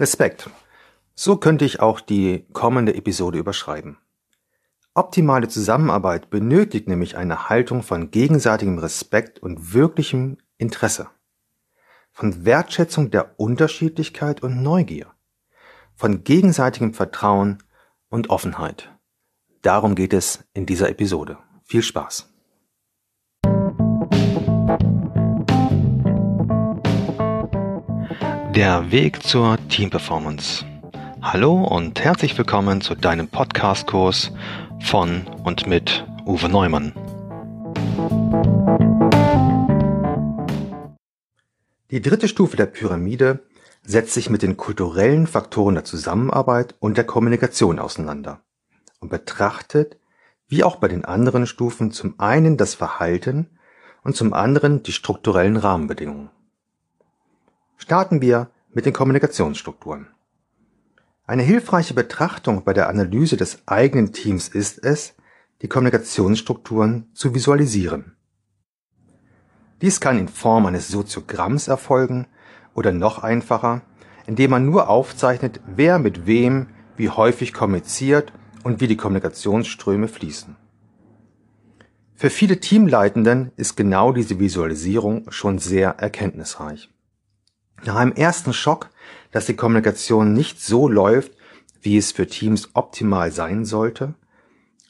Respekt. So könnte ich auch die kommende Episode überschreiben. Optimale Zusammenarbeit benötigt nämlich eine Haltung von gegenseitigem Respekt und wirklichem Interesse. Von Wertschätzung der Unterschiedlichkeit und Neugier. Von gegenseitigem Vertrauen und Offenheit. Darum geht es in dieser Episode. Viel Spaß. Der Weg zur Teamperformance. Hallo und herzlich willkommen zu deinem Podcast-Kurs von und mit Uwe Neumann. Die dritte Stufe der Pyramide setzt sich mit den kulturellen Faktoren der Zusammenarbeit und der Kommunikation auseinander und betrachtet, wie auch bei den anderen Stufen, zum einen das Verhalten und zum anderen die strukturellen Rahmenbedingungen. Starten wir mit den Kommunikationsstrukturen. Eine hilfreiche Betrachtung bei der Analyse des eigenen Teams ist es, die Kommunikationsstrukturen zu visualisieren. Dies kann in Form eines Soziogramms erfolgen oder noch einfacher, indem man nur aufzeichnet, wer mit wem wie häufig kommuniziert und wie die Kommunikationsströme fließen. Für viele Teamleitenden ist genau diese Visualisierung schon sehr erkenntnisreich. Nach einem ersten Schock, dass die Kommunikation nicht so läuft, wie es für Teams optimal sein sollte,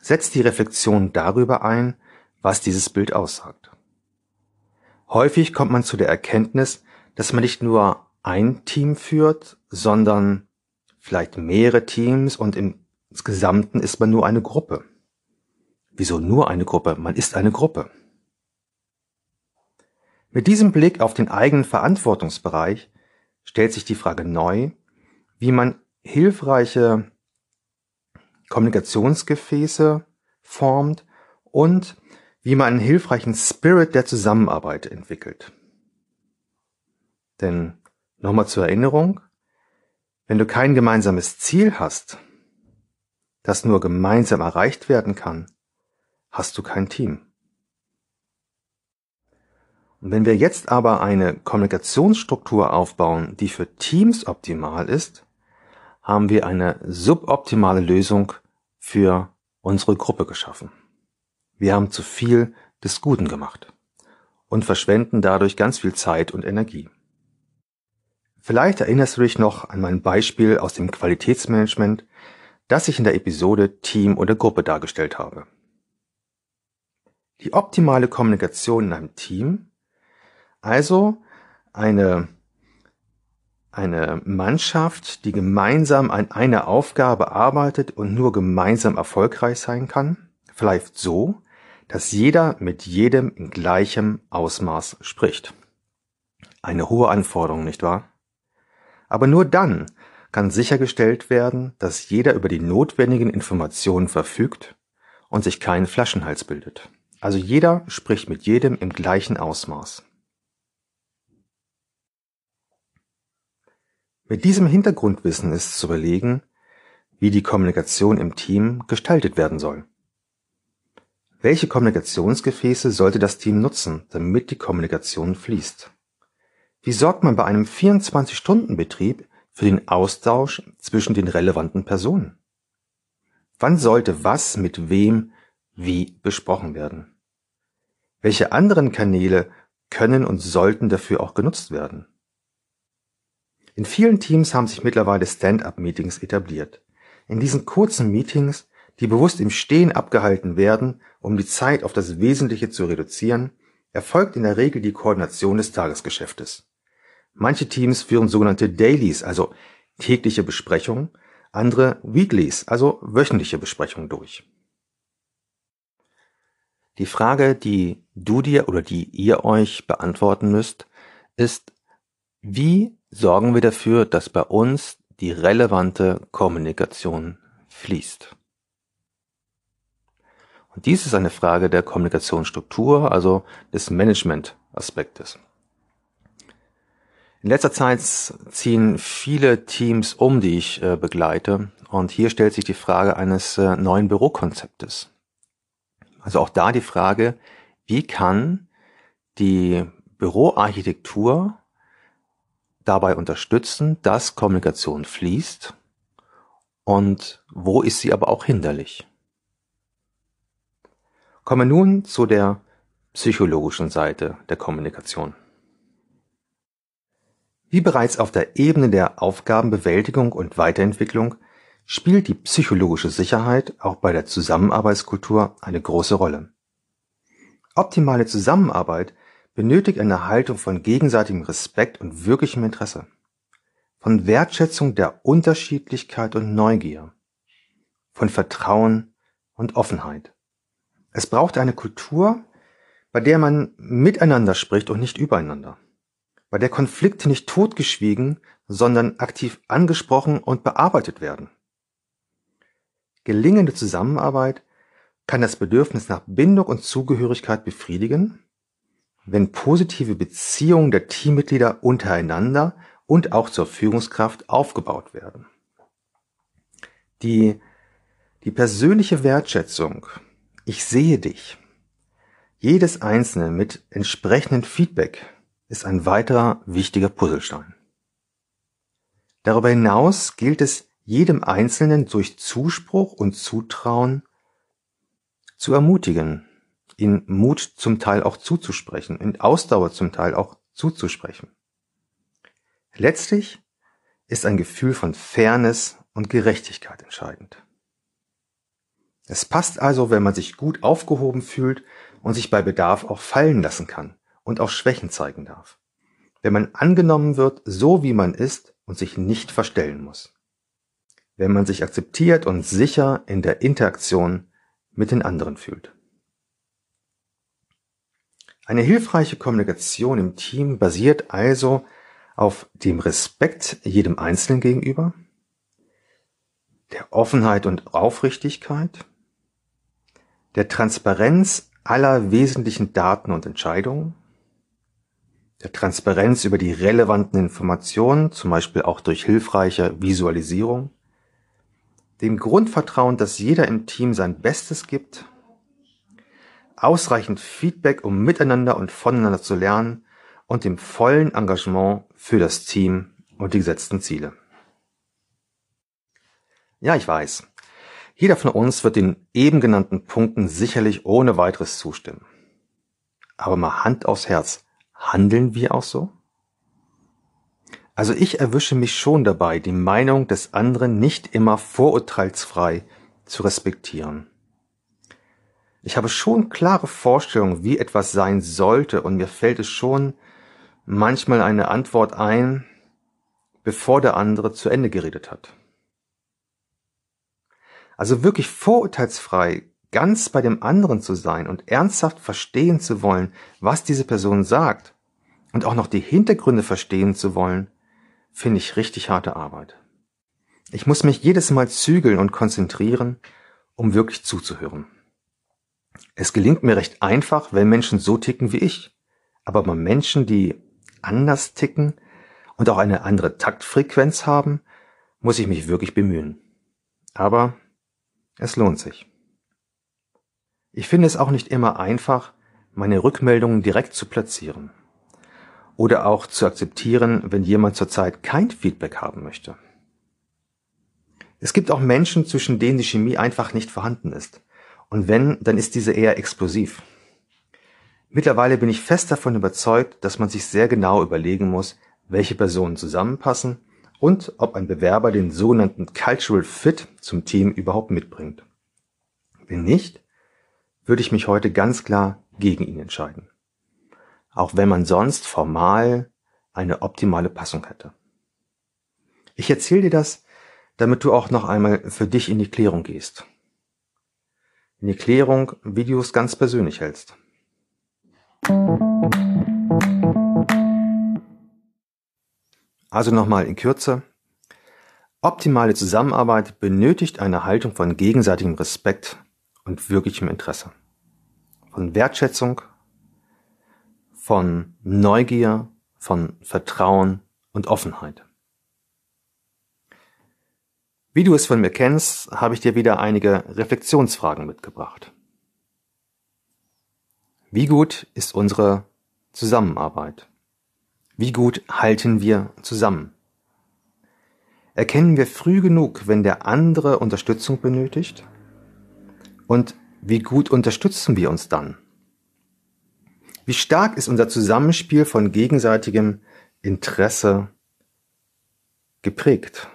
setzt die Reflexion darüber ein, was dieses Bild aussagt. Häufig kommt man zu der Erkenntnis, dass man nicht nur ein Team führt, sondern vielleicht mehrere Teams und im Gesamten ist man nur eine Gruppe. Wieso nur eine Gruppe? Man ist eine Gruppe. Mit diesem Blick auf den eigenen Verantwortungsbereich stellt sich die Frage neu, wie man hilfreiche Kommunikationsgefäße formt und wie man einen hilfreichen Spirit der Zusammenarbeit entwickelt. Denn nochmal zur Erinnerung, wenn du kein gemeinsames Ziel hast, das nur gemeinsam erreicht werden kann, hast du kein Team. Wenn wir jetzt aber eine Kommunikationsstruktur aufbauen, die für Teams optimal ist, haben wir eine suboptimale Lösung für unsere Gruppe geschaffen. Wir haben zu viel des Guten gemacht und verschwenden dadurch ganz viel Zeit und Energie. Vielleicht erinnerst du dich noch an mein Beispiel aus dem Qualitätsmanagement, das ich in der Episode Team oder Gruppe dargestellt habe. Die optimale Kommunikation in einem Team also eine, eine Mannschaft, die gemeinsam an einer Aufgabe arbeitet und nur gemeinsam erfolgreich sein kann, vielleicht so, dass jeder mit jedem in gleichem Ausmaß spricht. Eine hohe Anforderung, nicht wahr? Aber nur dann kann sichergestellt werden, dass jeder über die notwendigen Informationen verfügt und sich kein Flaschenhals bildet. Also jeder spricht mit jedem im gleichen Ausmaß. Mit diesem Hintergrundwissen ist zu überlegen, wie die Kommunikation im Team gestaltet werden soll. Welche Kommunikationsgefäße sollte das Team nutzen, damit die Kommunikation fließt? Wie sorgt man bei einem 24-Stunden-Betrieb für den Austausch zwischen den relevanten Personen? Wann sollte was mit wem wie besprochen werden? Welche anderen Kanäle können und sollten dafür auch genutzt werden? In vielen Teams haben sich mittlerweile Stand-up-Meetings etabliert. In diesen kurzen Meetings, die bewusst im Stehen abgehalten werden, um die Zeit auf das Wesentliche zu reduzieren, erfolgt in der Regel die Koordination des Tagesgeschäftes. Manche Teams führen sogenannte Dailies, also tägliche Besprechungen, andere Weeklies, also wöchentliche Besprechungen durch. Die Frage, die du dir oder die ihr euch beantworten müsst, ist, wie sorgen wir dafür, dass bei uns die relevante Kommunikation fließt. Und dies ist eine Frage der Kommunikationsstruktur, also des Management-Aspektes. In letzter Zeit ziehen viele Teams um, die ich äh, begleite. Und hier stellt sich die Frage eines äh, neuen Bürokonzeptes. Also auch da die Frage, wie kann die Büroarchitektur dabei unterstützen, dass Kommunikation fließt und wo ist sie aber auch hinderlich. Kommen wir nun zu der psychologischen Seite der Kommunikation. Wie bereits auf der Ebene der Aufgabenbewältigung und Weiterentwicklung spielt die psychologische Sicherheit auch bei der Zusammenarbeitskultur eine große Rolle. Optimale Zusammenarbeit benötigt eine Haltung von gegenseitigem Respekt und wirklichem Interesse, von Wertschätzung der Unterschiedlichkeit und Neugier, von Vertrauen und Offenheit. Es braucht eine Kultur, bei der man miteinander spricht und nicht übereinander bei der Konflikte nicht totgeschwiegen, sondern aktiv angesprochen und bearbeitet werden. Gelingende Zusammenarbeit kann das Bedürfnis nach Bindung und Zugehörigkeit befriedigen, wenn positive Beziehungen der Teammitglieder untereinander und auch zur Führungskraft aufgebaut werden. Die, die persönliche Wertschätzung, ich sehe dich, jedes Einzelne mit entsprechendem Feedback ist ein weiterer wichtiger Puzzlestein. Darüber hinaus gilt es jedem Einzelnen durch Zuspruch und Zutrauen zu ermutigen, in Mut zum Teil auch zuzusprechen, in Ausdauer zum Teil auch zuzusprechen. Letztlich ist ein Gefühl von Fairness und Gerechtigkeit entscheidend. Es passt also, wenn man sich gut aufgehoben fühlt und sich bei Bedarf auch fallen lassen kann, und auch Schwächen zeigen darf. Wenn man angenommen wird, so wie man ist und sich nicht verstellen muss. Wenn man sich akzeptiert und sicher in der Interaktion mit den anderen fühlt. Eine hilfreiche Kommunikation im Team basiert also auf dem Respekt jedem Einzelnen gegenüber, der Offenheit und Aufrichtigkeit, der Transparenz aller wesentlichen Daten und Entscheidungen, der Transparenz über die relevanten Informationen, zum Beispiel auch durch hilfreiche Visualisierung, dem Grundvertrauen, dass jeder im Team sein Bestes gibt, ausreichend Feedback, um miteinander und voneinander zu lernen und dem vollen Engagement für das Team und die gesetzten Ziele. Ja, ich weiß. Jeder von uns wird den eben genannten Punkten sicherlich ohne weiteres zustimmen. Aber mal Hand aufs Herz. Handeln wir auch so? Also ich erwische mich schon dabei, die Meinung des anderen nicht immer vorurteilsfrei zu respektieren. Ich habe schon klare Vorstellungen, wie etwas sein sollte, und mir fällt es schon manchmal eine Antwort ein, bevor der andere zu Ende geredet hat. Also wirklich vorurteilsfrei ganz bei dem anderen zu sein und ernsthaft verstehen zu wollen, was diese Person sagt und auch noch die Hintergründe verstehen zu wollen, finde ich richtig harte Arbeit. Ich muss mich jedes Mal zügeln und konzentrieren, um wirklich zuzuhören. Es gelingt mir recht einfach, wenn Menschen so ticken wie ich. Aber bei Menschen, die anders ticken und auch eine andere Taktfrequenz haben, muss ich mich wirklich bemühen. Aber es lohnt sich. Ich finde es auch nicht immer einfach, meine Rückmeldungen direkt zu platzieren. Oder auch zu akzeptieren, wenn jemand zurzeit kein Feedback haben möchte. Es gibt auch Menschen, zwischen denen die Chemie einfach nicht vorhanden ist. Und wenn, dann ist diese eher explosiv. Mittlerweile bin ich fest davon überzeugt, dass man sich sehr genau überlegen muss, welche Personen zusammenpassen und ob ein Bewerber den sogenannten Cultural Fit zum Team überhaupt mitbringt. Wenn nicht, würde ich mich heute ganz klar gegen ihn entscheiden. Auch wenn man sonst formal eine optimale Passung hätte. Ich erzähle dir das, damit du auch noch einmal für dich in die Klärung gehst. In die Klärung, wie du es ganz persönlich hältst. Also nochmal in Kürze. Optimale Zusammenarbeit benötigt eine Haltung von gegenseitigem Respekt und wirklichem Interesse. Von Wertschätzung, von Neugier, von Vertrauen und Offenheit. Wie du es von mir kennst, habe ich dir wieder einige Reflexionsfragen mitgebracht. Wie gut ist unsere Zusammenarbeit? Wie gut halten wir zusammen? Erkennen wir früh genug, wenn der andere Unterstützung benötigt? Und wie gut unterstützen wir uns dann? Wie stark ist unser Zusammenspiel von gegenseitigem Interesse geprägt?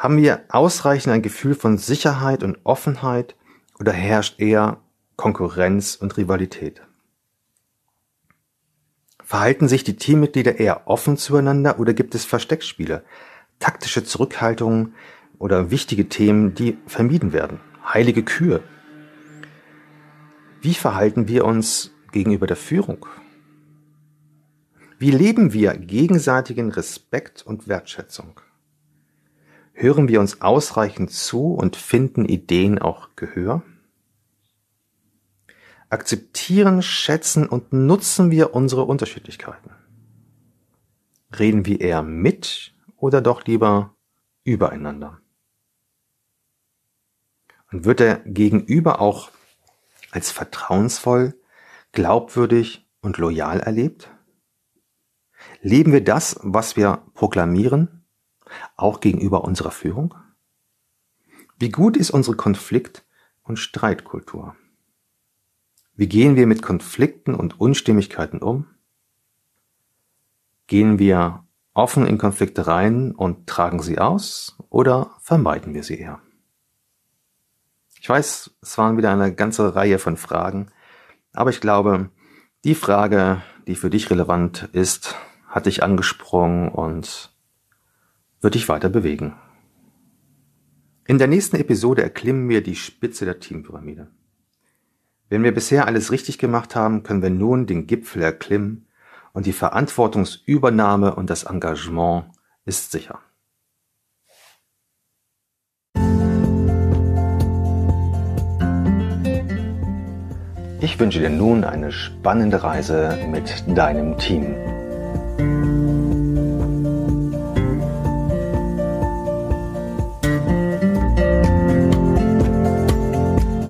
Haben wir ausreichend ein Gefühl von Sicherheit und Offenheit oder herrscht eher Konkurrenz und Rivalität? Verhalten sich die Teammitglieder eher offen zueinander oder gibt es Versteckspiele, taktische Zurückhaltungen oder wichtige Themen, die vermieden werden? Heilige Kühe. Wie verhalten wir uns gegenüber der Führung? Wie leben wir gegenseitigen Respekt und Wertschätzung? Hören wir uns ausreichend zu und finden Ideen auch Gehör? Akzeptieren, schätzen und nutzen wir unsere Unterschiedlichkeiten? Reden wir eher mit oder doch lieber übereinander? Und wird der Gegenüber auch als vertrauensvoll, glaubwürdig und loyal erlebt? Leben wir das, was wir proklamieren? Auch gegenüber unserer Führung? Wie gut ist unsere Konflikt- und Streitkultur? Wie gehen wir mit Konflikten und Unstimmigkeiten um? Gehen wir offen in Konflikte rein und tragen sie aus oder vermeiden wir sie eher? Ich weiß, es waren wieder eine ganze Reihe von Fragen, aber ich glaube, die Frage, die für dich relevant ist, hat dich angesprungen und wird dich weiter bewegen. In der nächsten Episode erklimmen wir die Spitze der Teampyramide. Wenn wir bisher alles richtig gemacht haben, können wir nun den Gipfel erklimmen und die Verantwortungsübernahme und das Engagement ist sicher. Ich wünsche dir nun eine spannende Reise mit deinem Team.